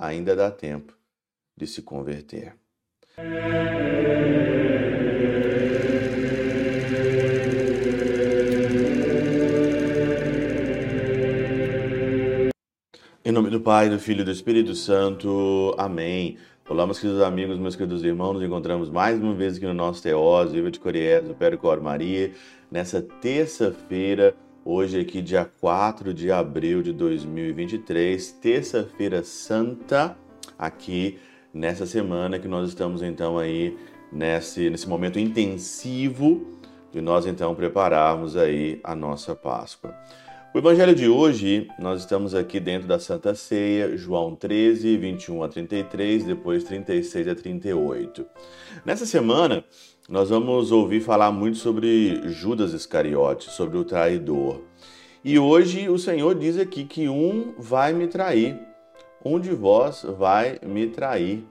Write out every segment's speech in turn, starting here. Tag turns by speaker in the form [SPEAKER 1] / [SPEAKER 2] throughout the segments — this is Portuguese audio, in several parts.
[SPEAKER 1] ainda dá tempo de se converter. Em nome do Pai, do Filho e do Espírito Santo. Amém. Olá, meus queridos amigos, meus queridos irmãos. Nos encontramos mais uma vez aqui no nosso Teós, Viva de Coriés, do Péro Cor Maria, nessa terça-feira, hoje aqui, dia 4 de abril de 2023, terça-feira santa, aqui nessa semana que nós estamos então aí nesse, nesse momento intensivo de nós então prepararmos aí a nossa Páscoa. O evangelho de hoje, nós estamos aqui dentro da Santa Ceia, João 13, 21 a 33, depois 36 a 38. Nessa semana, nós vamos ouvir falar muito sobre Judas Iscariote, sobre o traidor. E hoje o Senhor diz aqui que um vai me trair, um de vós vai me trair.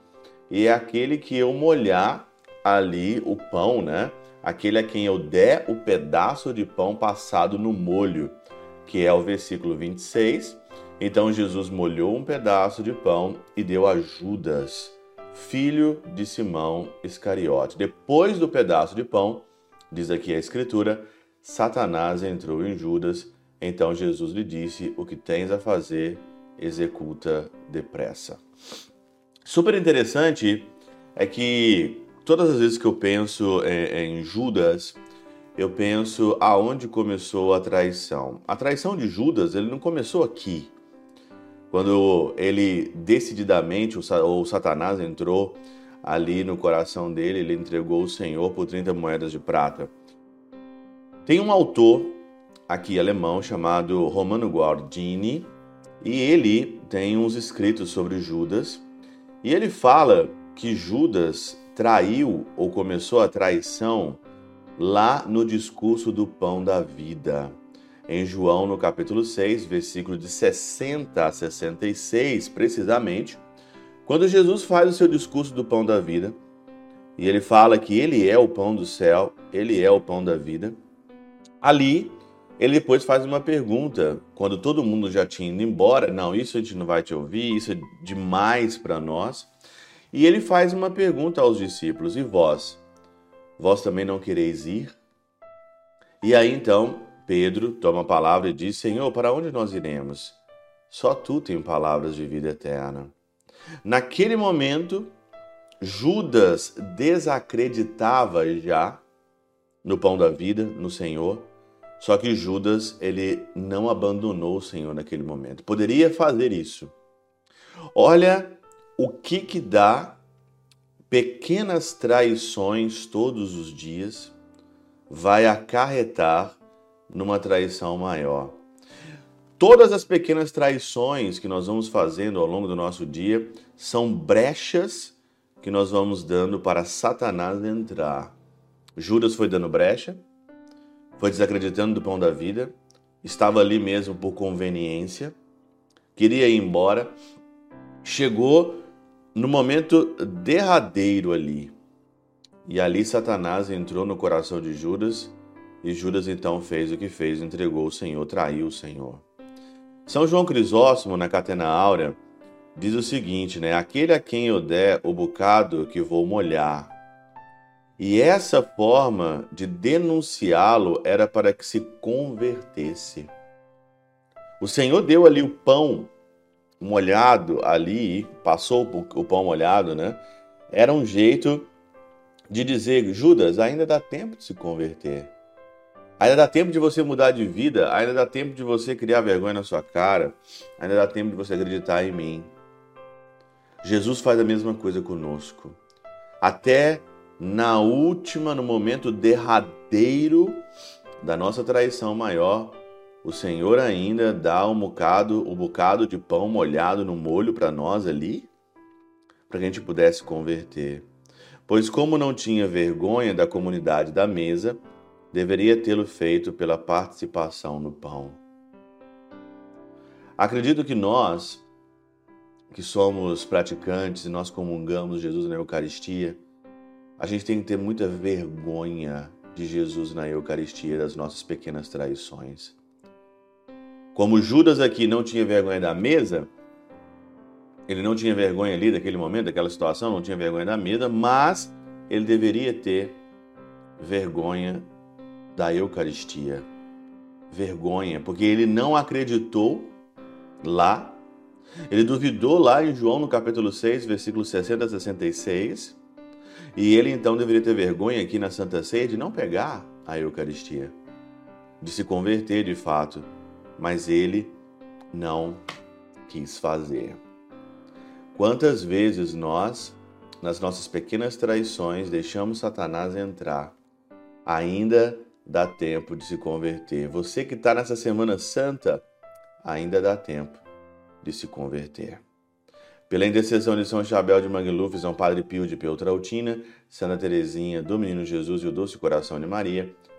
[SPEAKER 1] E é aquele que eu molhar ali o pão, né? Aquele a quem eu der o pedaço de pão passado no molho que é o versículo 26. Então Jesus molhou um pedaço de pão e deu a Judas, filho de Simão Iscariote. Depois do pedaço de pão, diz aqui a Escritura, Satanás entrou em Judas. Então Jesus lhe disse: O que tens a fazer, executa depressa. Super interessante é que todas as vezes que eu penso em Judas, eu penso aonde começou a traição. A traição de Judas, ele não começou aqui. Quando ele decididamente, o Satanás entrou ali no coração dele, ele entregou o Senhor por 30 moedas de prata. Tem um autor aqui alemão chamado Romano Guardini, e ele tem uns escritos sobre Judas, e ele fala que Judas traiu ou começou a traição lá no discurso do pão da vida. Em João, no capítulo 6, versículo de 60 a 66, precisamente, quando Jesus faz o seu discurso do pão da vida, e ele fala que ele é o pão do céu, ele é o pão da vida, ali ele depois faz uma pergunta, quando todo mundo já tinha ido embora, não, isso a gente não vai te ouvir, isso é demais para nós. E ele faz uma pergunta aos discípulos: E vós? Vós também não quereis ir? E aí então Pedro toma a palavra e diz: Senhor, para onde nós iremos? Só tu tens palavras de vida eterna. Naquele momento, Judas desacreditava já no pão da vida, no Senhor. Só que Judas, ele não abandonou o Senhor naquele momento. Poderia fazer isso. Olha o que que dá pequenas traições todos os dias vai acarretar numa traição maior. Todas as pequenas traições que nós vamos fazendo ao longo do nosso dia são brechas que nós vamos dando para Satanás entrar. Judas foi dando brecha, foi desacreditando do pão da vida, estava ali mesmo por conveniência, queria ir embora, chegou no momento derradeiro ali. E ali Satanás entrou no coração de Judas, e Judas então fez o que fez, entregou o Senhor, traiu o Senhor. São João Crisóstomo, na Catena Áurea, diz o seguinte, né? Aquele a quem eu der o bocado que vou molhar. E essa forma de denunciá-lo era para que se convertesse. O Senhor deu ali o pão molhado ali, passou o pão molhado, né? Era um jeito de dizer, Judas, ainda dá tempo de se converter. Ainda dá tempo de você mudar de vida, ainda dá tempo de você criar vergonha na sua cara, ainda dá tempo de você acreditar em mim. Jesus faz a mesma coisa conosco. Até na última, no momento derradeiro da nossa traição maior, o Senhor ainda dá um bocado, um bocado de pão molhado no molho para nós ali, para que a gente pudesse converter. Pois, como não tinha vergonha da comunidade da mesa, deveria tê-lo feito pela participação no pão. Acredito que nós, que somos praticantes e nós comungamos Jesus na Eucaristia, a gente tem que ter muita vergonha de Jesus na Eucaristia, das nossas pequenas traições. Como Judas aqui não tinha vergonha da mesa, Ele não tinha vergonha ali daquele momento, daquela situação, não tinha vergonha da mesa, mas ele deveria ter vergonha da Eucaristia. Vergonha, porque ele não acreditou lá, ele duvidou lá em João no capítulo 6, versículos 60 a 66, e ele então deveria ter vergonha aqui na Santa Ceia de não pegar a Eucaristia, de se converter de fato, mas ele não quis fazer. Quantas vezes nós, nas nossas pequenas traições, deixamos Satanás entrar? Ainda dá tempo de se converter. Você que está nessa Semana Santa, ainda dá tempo de se converter. Pela intercessão de São Chabel de Mangluf, São Padre Pio de Peltrautina, Santa Teresinha, do Menino Jesus e o Doce Coração de Maria,